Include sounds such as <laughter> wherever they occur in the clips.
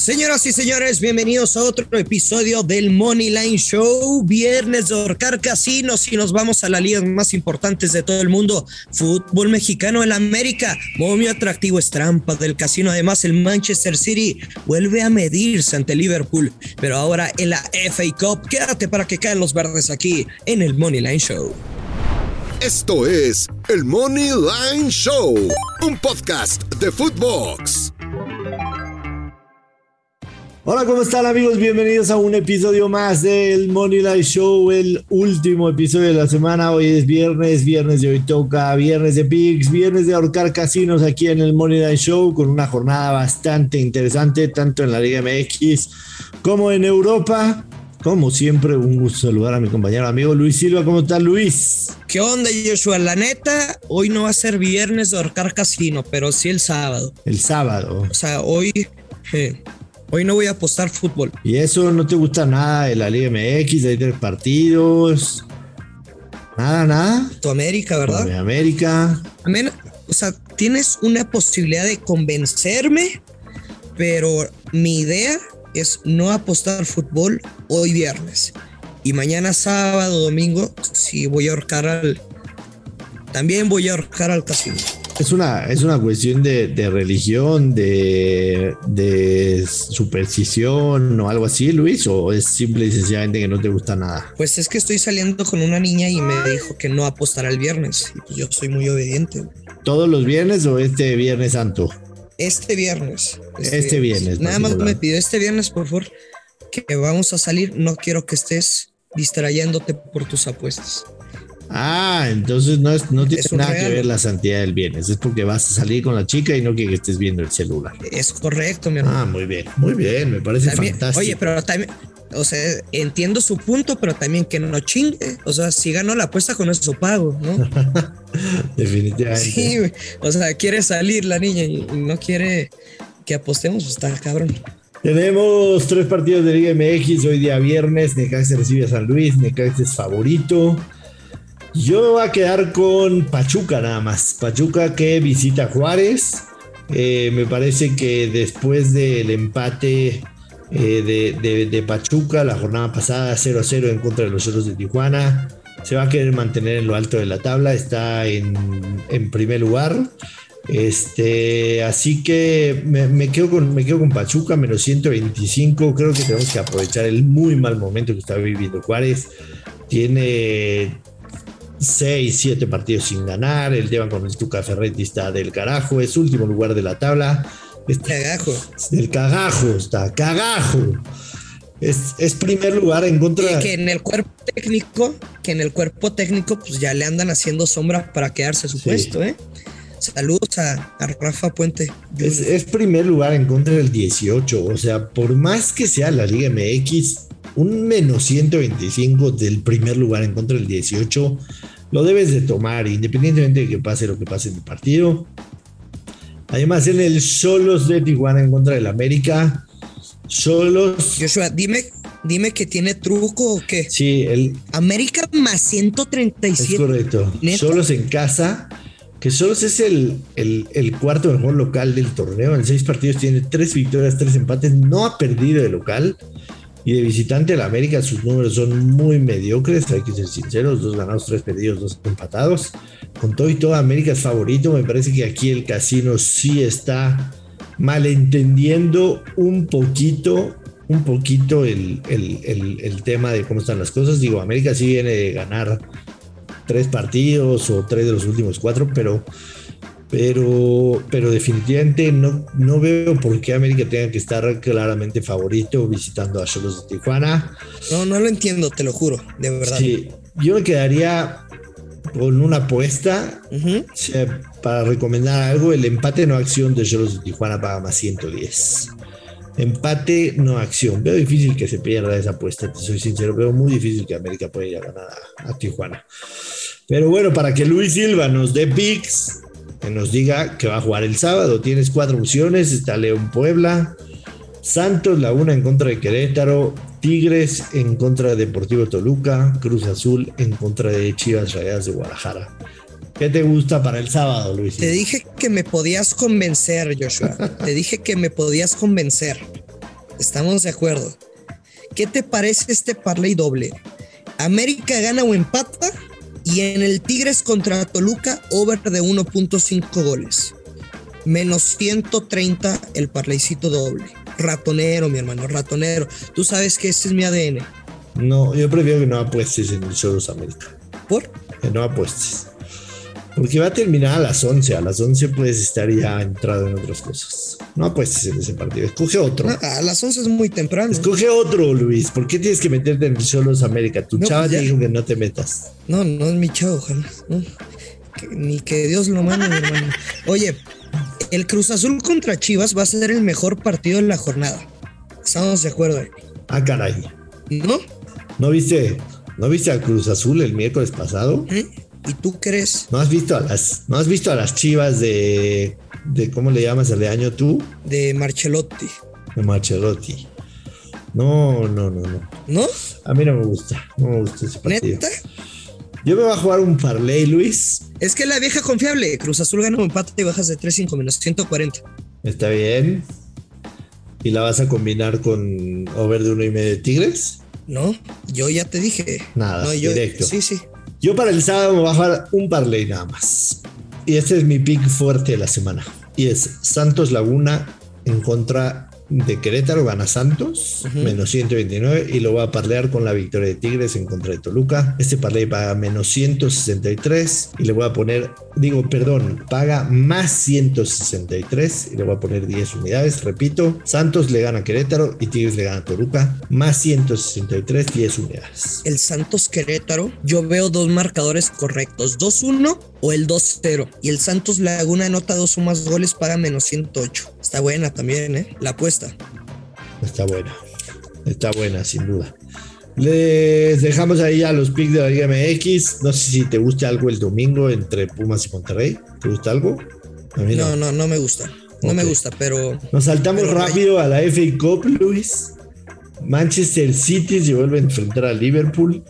Señoras y señores, bienvenidos a otro episodio del Money Line Show. Viernes de Orcar Casinos y nos vamos a las ligas más importantes de todo el mundo. Fútbol mexicano en América. Muy atractivo es trampa del casino. Además, el Manchester City vuelve a medirse ante Liverpool. Pero ahora en la FA Cup, quédate para que caen los verdes aquí en el Money Line Show. Esto es el Money Line Show, un podcast de Footbox. Hola, ¿cómo están amigos? Bienvenidos a un episodio más del Money Life Show, el último episodio de la semana. Hoy es viernes, viernes de hoy toca, viernes de Pix, viernes de ahorcar casinos aquí en el Money Life Show con una jornada bastante interesante, tanto en la Liga MX como en Europa. Como siempre, un gusto saludar a mi compañero amigo Luis Silva. ¿Cómo está Luis? ¿Qué onda, Joshua? La neta, hoy no va a ser viernes de ahorcar casino, pero sí el sábado. El sábado. O sea, hoy... Eh, Hoy no voy a apostar fútbol. ¿Y eso no te gusta nada de la Liga MX, de tres partidos? Nada, nada. Tu América, ¿verdad? Mi América. Amén. O sea, tienes una posibilidad de convencerme, pero mi idea es no apostar fútbol hoy viernes. Y mañana sábado, domingo, si voy a ahorcar al... También voy a ahorcar al casino. Es una, es una cuestión de, religión, de, de, superstición o algo así, Luis, o es simple y sencillamente que no te gusta nada. Pues es que estoy saliendo con una niña y me dijo que no apostará el viernes. Y pues yo soy muy obediente. ¿Todos los viernes o este viernes santo? Este viernes. Este, viernes. Nada más me pidió este viernes, por favor, que vamos a salir. No quiero que estés distrayéndote por tus apuestas. Ah, entonces no, es, no tiene nada que ver la santidad del bienes, es porque vas a salir con la chica y no que estés viendo el celular. Es correcto, mi hermano. Ah, muy bien, muy bien, me parece fantástico. Oye, pero también, o sea, entiendo su punto, pero también que no chingue. O sea, si ganó la apuesta con eso pago, ¿no? <laughs> Definitivamente. Sí, o sea, quiere salir la niña y no quiere que apostemos, pues está cabrón. Tenemos tres partidos de Liga MX hoy día viernes. Necaxa recibe a San Luis. Necaxa es favorito. Yo voy a quedar con Pachuca nada más. Pachuca que visita Juárez. Eh, me parece que después del empate eh, de, Pachuca la jornada pasada 0 a 0 en contra de los otros de Tijuana, se va a querer mantener en lo alto de la tabla. Está en, primer lugar. Este, así que me, quedo con, me quedo con Pachuca, menos 125. Creo que tenemos que aprovechar el muy mal momento que está viviendo Juárez. Tiene 6, 7 partidos sin ganar. El tema con el Tuca Ferretti está del carajo. Es último lugar de la tabla. Está, cagajo. Del cagajo, está cagajo. Es, es, primer lugar en contra. que en el cuerpo técnico, que en el cuerpo técnico, pues ya le andan haciendo sombra para quedarse su puesto, ¿eh? Saludos a, Rafa Puente. Es, es, primer lugar en contra del 18. O sea, por más que sea la Liga MX, un menos 125 del primer lugar en contra del 18 lo debes de tomar, independientemente de que pase lo que pase en el partido. Además, en el Solos de Tijuana en contra del América. Solos. Joshua, dime, dime que tiene truco o qué. Sí, el. América más 137. Es correcto. Solos en casa. Que Solos es el, el, el, cuarto mejor local del torneo. En seis partidos tiene tres victorias, tres empates. No ha perdido de local. Y de visitante la América sus números son muy mediocres, hay que ser sinceros, dos ganados, tres perdidos, dos empatados. Con todo y todo América es favorito, me parece que aquí el casino sí está malentendiendo un poquito, un poquito el, el tema de cómo están las cosas. Digo, América sí viene de ganar tres partidos o tres de los últimos cuatro, pero pero, pero definitivamente no, no veo por qué América tenga que estar claramente favorito visitando a Solos de Tijuana. No, no lo entiendo, te lo juro, de verdad. Sí, yo me quedaría con una apuesta para recomendar algo: el empate no acción de Solos de Tijuana paga más 110. Empate no acción. Veo difícil que se pierda esa apuesta, te soy sincero. Veo muy difícil que América pueda ir a ganar a, a Tijuana. Pero bueno, para que Luis Silva nos dé picks, que nos diga que va a jugar el sábado. Tienes cuatro opciones, está León Puebla, Santos Laguna en contra de Querétaro, Tigres en contra de Deportivo Toluca, Cruz Azul en contra de Chivas Rayadas de Guadalajara. ¿Qué te gusta para el sábado, Luis? Te dije que me podías convencer, Joshua. <laughs> te dije que me podías convencer. Estamos de acuerdo. ¿Qué te parece este parlay doble? América gana o empata y en el Tigres contra Toluca over de 1.5 goles. Menos 130 el parlaycito doble. Ratonero, mi hermano, ratonero. Tú sabes que ese es mi ADN. No, yo prefiero que no apuestes en el Choros América. ¿Por? Que no apuestes. Porque va a terminar a las 11. A las 11 puedes estar ya entrado en otras cosas. No apuestes en ese partido. Escoge otro. A las 11 es muy temprano. Escoge otro, Luis. ¿Por qué tienes que meterte en el Cholos América? Tu No, chava pues te ya. dijo que no te metas. No, no es mi chavo, ojalá. No. Que- ni que Dios lo mande, mi hermano. Oye, el Cruz Azul contra Chivas va a ser el mejor partido de la jornada. Estamos de acuerdo. Ah, caray. ¿No? ¿No viste, ¿no viste al Cruz Azul el miércoles pasado? ¿Eh? ¿Y tú crees? ¿No has visto a las, ¿no has visto a las chivas de, de ¿cómo le llamas al de año tú? De Marcelotti. De Marcelotti. No, no, no, no. ¿No? A mí no me gusta. No me gusta ese partido. ¿Neta? Yo me voy a jugar un parlay, Luis. Es que la vieja confiable. Cruz Azul gana un empate y bajas de 3-5 menos 140. Está bien. ¿Y la vas a combinar con over de uno y medio de Tigres? ¿No? Yo ya te dije. Nada, no, yo, directo. Sí, sí. Yo para el sábado me voy a jugar un parlay nada más. Y este es mi pick fuerte de la semana. Y es Santos Laguna en contra de Querétaro, gana Santos, menos 129. Y lo voy a parlear con la victoria de Tigres en contra de Toluca. Este parlay paga menos 163. Y le voy a poner, digo, perdón, paga más 163. Y le voy a poner 10 unidades. Repito, Santos le gana a Querétaro y Tigres le gana a Toluca. Más 163, 10 unidades. El Santos Querétaro, yo veo dos marcadores correctos, 2-1 o el 2-0. Y el Santos Laguna anota dos o más goles, paga menos 108. Está buena también, ¿eh? La apuesta. Está buena. Está buena, sin duda. Les dejamos ahí a los picks de la Liga MX. No sé si te gusta algo el domingo entre Pumas y Monterrey. ¿Te gusta algo? A mí no. No, no, no me gusta. No me gusta, pero Nos saltamos Pero rápido a la FA Cup, Luis. Manchester City se vuelve a enfrentar a Liverpool.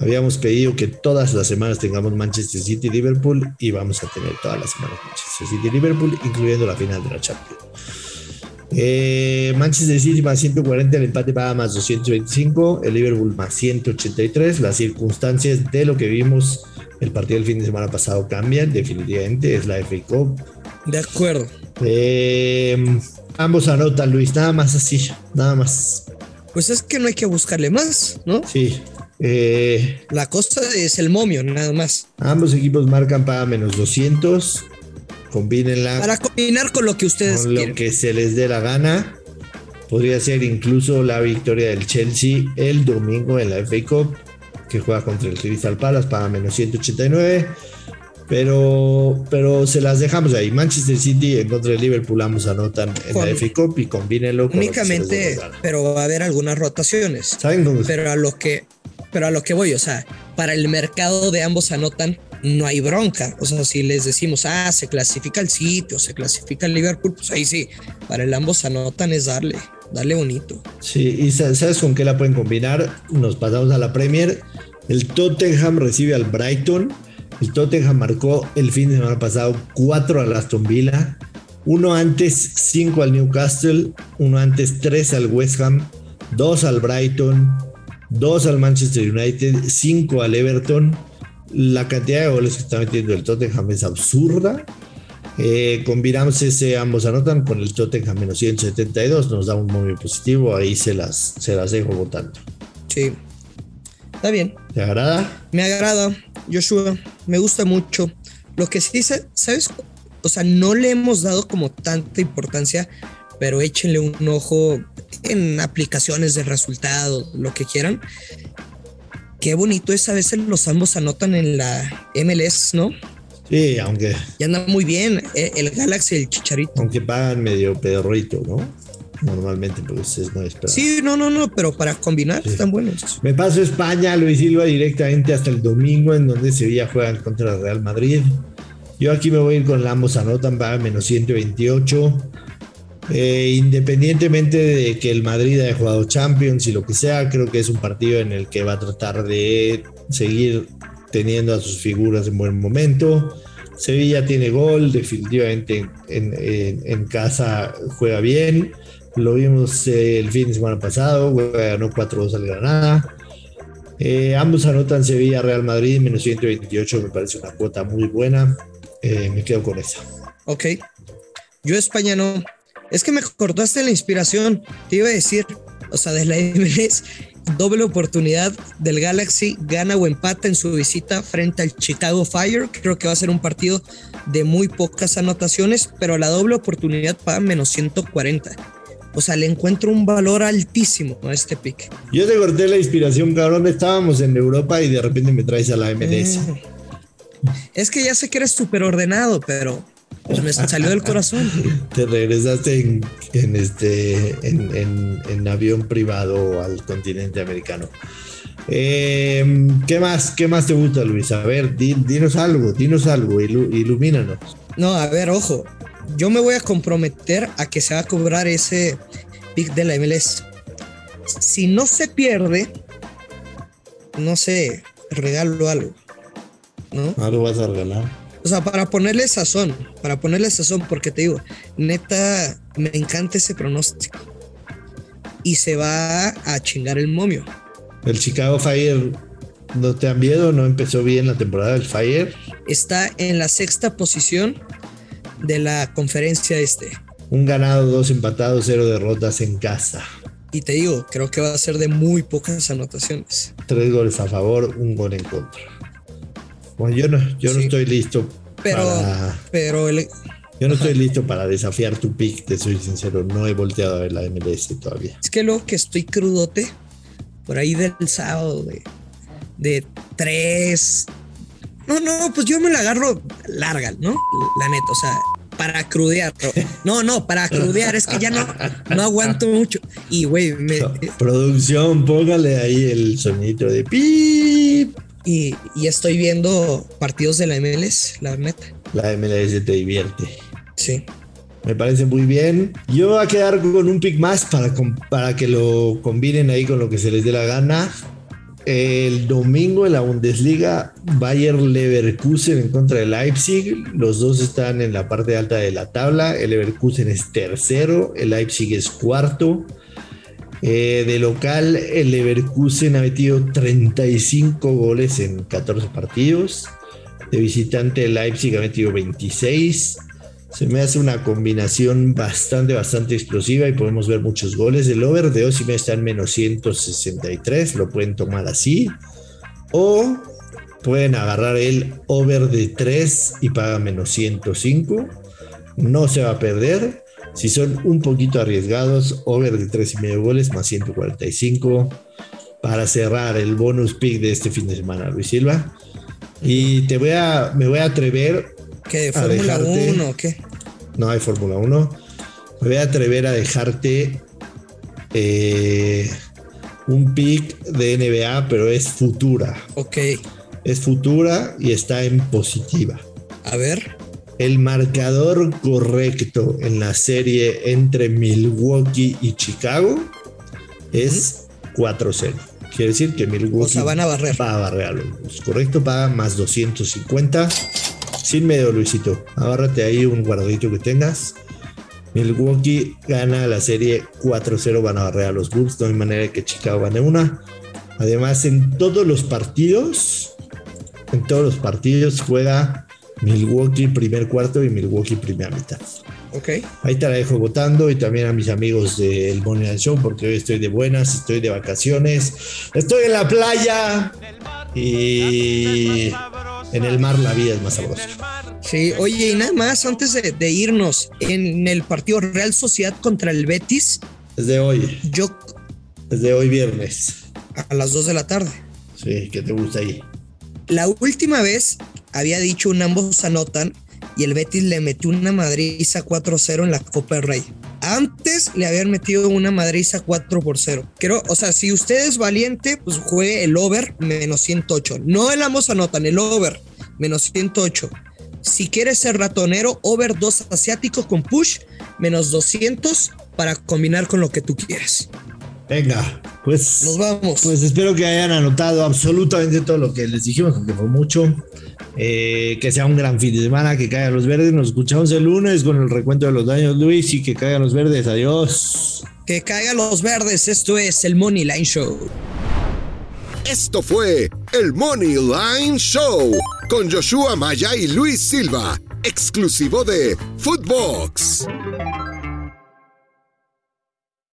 Habíamos pedido que todas las semanas tengamos Manchester City y Liverpool y vamos a tener todas las semanas Manchester City y Liverpool, incluyendo la final de la Champions. Eh, Manchester City más 140, el empate paga más 225, el Liverpool más 183. Las circunstancias de lo que vimos el partido del fin de semana pasado cambian, definitivamente. Es la FA Cup. de acuerdo. Eh, ambos anotan, Luis, nada más así, nada más. Pues es que no hay que buscarle más, ¿no? Sí. Eh, La cosa es el momio, nada más. ambos equipos marcan para menos 200. Combínenla Para combinar con lo que ustedes con lo que se les dé la gana. Podría ser incluso la victoria del Chelsea el domingo en la FA Cup, que juega contra el Crystal Palace para menos 189. Pero, pero se las dejamos ahí. Manchester City en contra de Liverpool, ambos anotan en Con- la FA Cup y combínenlo con Únicamente, pero va a haber algunas rotaciones. ¿Saben cómo? Pero a lo que, pero a lo que voy, o sea, para el mercado de ambos anotan, no hay bronca. O sea, si les decimos, ah, se clasifica el City o se clasifica el Liverpool, pues ahí sí. Para el ambos anotan es darle, darle bonito. Sí, y sa- ¿sabes con qué la pueden combinar? Nos pasamos a la Premier. El Tottenham recibe al Brighton. El Tottenham marcó el fin de semana pasado 4 al Aston Villa. Uno antes 5 al Newcastle. Uno antes 3 al West Ham. 2 al Brighton. 2 al Manchester United. 5 al Everton. La cantidad de goles que está metiendo el Tottenham es absurda. Eh, combinamos ese ambos anotan con el Tottenham menos 172, nos da un momio positivo, ahí se las, se las dejo votando. Sí. Está bien. ¿Te agrada? Me agrada, Joshua. Me gusta mucho. Lo que sí, sa- ¿sabes? O sea, no le hemos dado como tanta importancia, pero échenle un ojo en aplicaciones de resultados, lo que quieran. Qué bonito es a veces los ambos anotan en la MLS, ¿no? Sí, aunque, Y anda muy bien eh, el Galaxy y el Chicharito. aunque pagan medio pedorrito, ¿no? Normalmente, pues es no esperar. Sí, no, no, no, pero para combinar están buenos. Me paso a España, Luis Silva directamente hasta el domingo, en donde Sevilla juega contra el Real Madrid. Yo aquí me voy a ir con la ambos anotan para menos 128. Eh, independientemente de que el Madrid haya jugado Champions y lo que sea, creo que es un partido en el que va a tratar de seguir teniendo a sus figuras en buen momento. Sevilla tiene gol, definitivamente en, casa juega bien. Lo vimos eh, el fin de semana pasado, ganó 4-2 al Granada. Eh, ambos anotan Sevilla, Real Madrid, menos 128, me parece una cuota muy buena. Me quedo con esa. Ok. Yo España no. Es que me cortaste la inspiración. Te iba a decir, o sea, de la MLS, doble oportunidad del Galaxy, gana o empata en su visita frente al Chicago Fire. Creo que va a ser un partido de muy pocas anotaciones, pero la doble oportunidad paga menos 140. O sea, le encuentro un valor altísimo a este pick. Yo te corté la inspiración, cabrón. Estábamos en Europa y de repente me traes a la MLS. Mm. Es que ya sé que eres súper ordenado, pero pues me salió del corazón. Te regresaste en, este en, avión privado al continente americano. Em, ¿Qué más? ¿Qué más te gusta, Luis? A ver, dinos algo, dinos algo, ilumínanos. No, a ver, ojo yo me voy a comprometer a que se va a cobrar ese pick de la MLS. Si no se pierde, no sé, regalo algo. ¿No? Algo vas a regalar. O sea, para ponerle sazón, para ponerle sazón, porque te digo, neta, me encanta ese pronóstico. Y se va a chingar el momio. El Chicago Fire, ¿no te han miedo? ¿No empezó bien la temporada del Fire? Está en la sexta posición de la conferencia este. Un ganado, dos empatados, cero derrotas en casa. Y te digo, creo que va a ser de muy pocas anotaciones. Tres goles a favor, un gol en contra. Bueno, yo no, yo no estoy listo pero, para... Pero Yo no estoy listo para desafiar tu pick, te soy sincero. No he volteado a ver la MLS todavía. Es que luego que estoy crudote, por ahí del sábado de, de tres. No, no, pues yo me la agarro larga, ¿no? La neta, o sea, para crudear. <laughs> No, no, para crudear, es que ya no, no aguanto mucho. Y, güey, me... <laughs> Producción, póngale ahí el sonido de pip. Y, y, estoy viendo partidos de la MLS, la neta. La MLS te divierte. Sí. Me parece muy bien. Yo voy a quedar con un pick más para, para que lo combinen ahí con lo que se les dé la gana. El domingo en la Bundesliga, Bayer Leverkusen en contra de Leipzig. Los dos están en la parte alta de la tabla. El Leverkusen es tercero, el Leipzig es cuarto. Eh, de local, el Leverkusen ha metido 35 goles en 14 partidos. De visitante, el Leipzig ha metido 26. Se me hace una combinación bastante, bastante explosiva y podemos ver muchos goles. El over de Osimhen está en menos 163, lo pueden tomar así. O pueden agarrar el over de 3 y paga menos 105. No se va a perder. Si son un poquito arriesgados, over de 3 y medio goles más 145 para cerrar el bonus pick de este fin de semana, Luis Silva. Y te voy a, me voy a atrever ¿Qué? ¿Fórmula 1 o qué? No hay Fórmula 1. Me voy a atrever a dejarte eh, un pick de NBA, pero es futura. Ok. Es futura y está en positiva. A ver. El marcador correcto en la serie entre Milwaukee y Chicago es 4-0. Quiere decir que Milwaukee van a barrer. va a barrer a los Correcto, paga más 250 sin medio, Luisito. Agárrate ahí un guardadito que tengas. Milwaukee gana la serie 4-0, van a barrer a los Bulls. No hay manera de que Chicago gane una. Además, en todos los partidos, en todos los partidos juega Milwaukee primer cuarto y Milwaukee primera mitad. Ok. Ahí te la dejo votando y también a mis amigos del Money Show porque hoy estoy de buenas, estoy de vacaciones, estoy en la playa y en el mar la vida es más sabrosa. Sí, oye, y nada más antes de, irnos, en el partido Real Sociedad contra el Betis. Desde hoy. Yo. Desde hoy viernes. A las 2 de la tarde. Sí, ¿qué te gusta ahí? La última vez había dicho un ambos anotan y el Betis le metió una madriza 4-0 en la Copa del Rey. Antes le habían metido una madriza 4 por 0. Creo, o sea, si usted es valiente, pues juegue el over menos 108. No el ambos anotan, el over menos 108. Si quieres ser ratonero, over 2 asiático con push menos 200 para combinar con lo que tú quieres. Venga, pues nos vamos. Pues espero que hayan anotado absolutamente todo lo que les dijimos, aunque fue mucho. Eh, que sea un gran fin de semana, que caigan los verdes. Nos escuchamos el lunes con el recuento de los daños, Luis, y que caigan los verdes. Adiós. Que caigan los verdes. Esto es el Money Line Show. Esto fue el Money Line Show con Joshua Maya y Luis Silva, exclusivo de Footbox.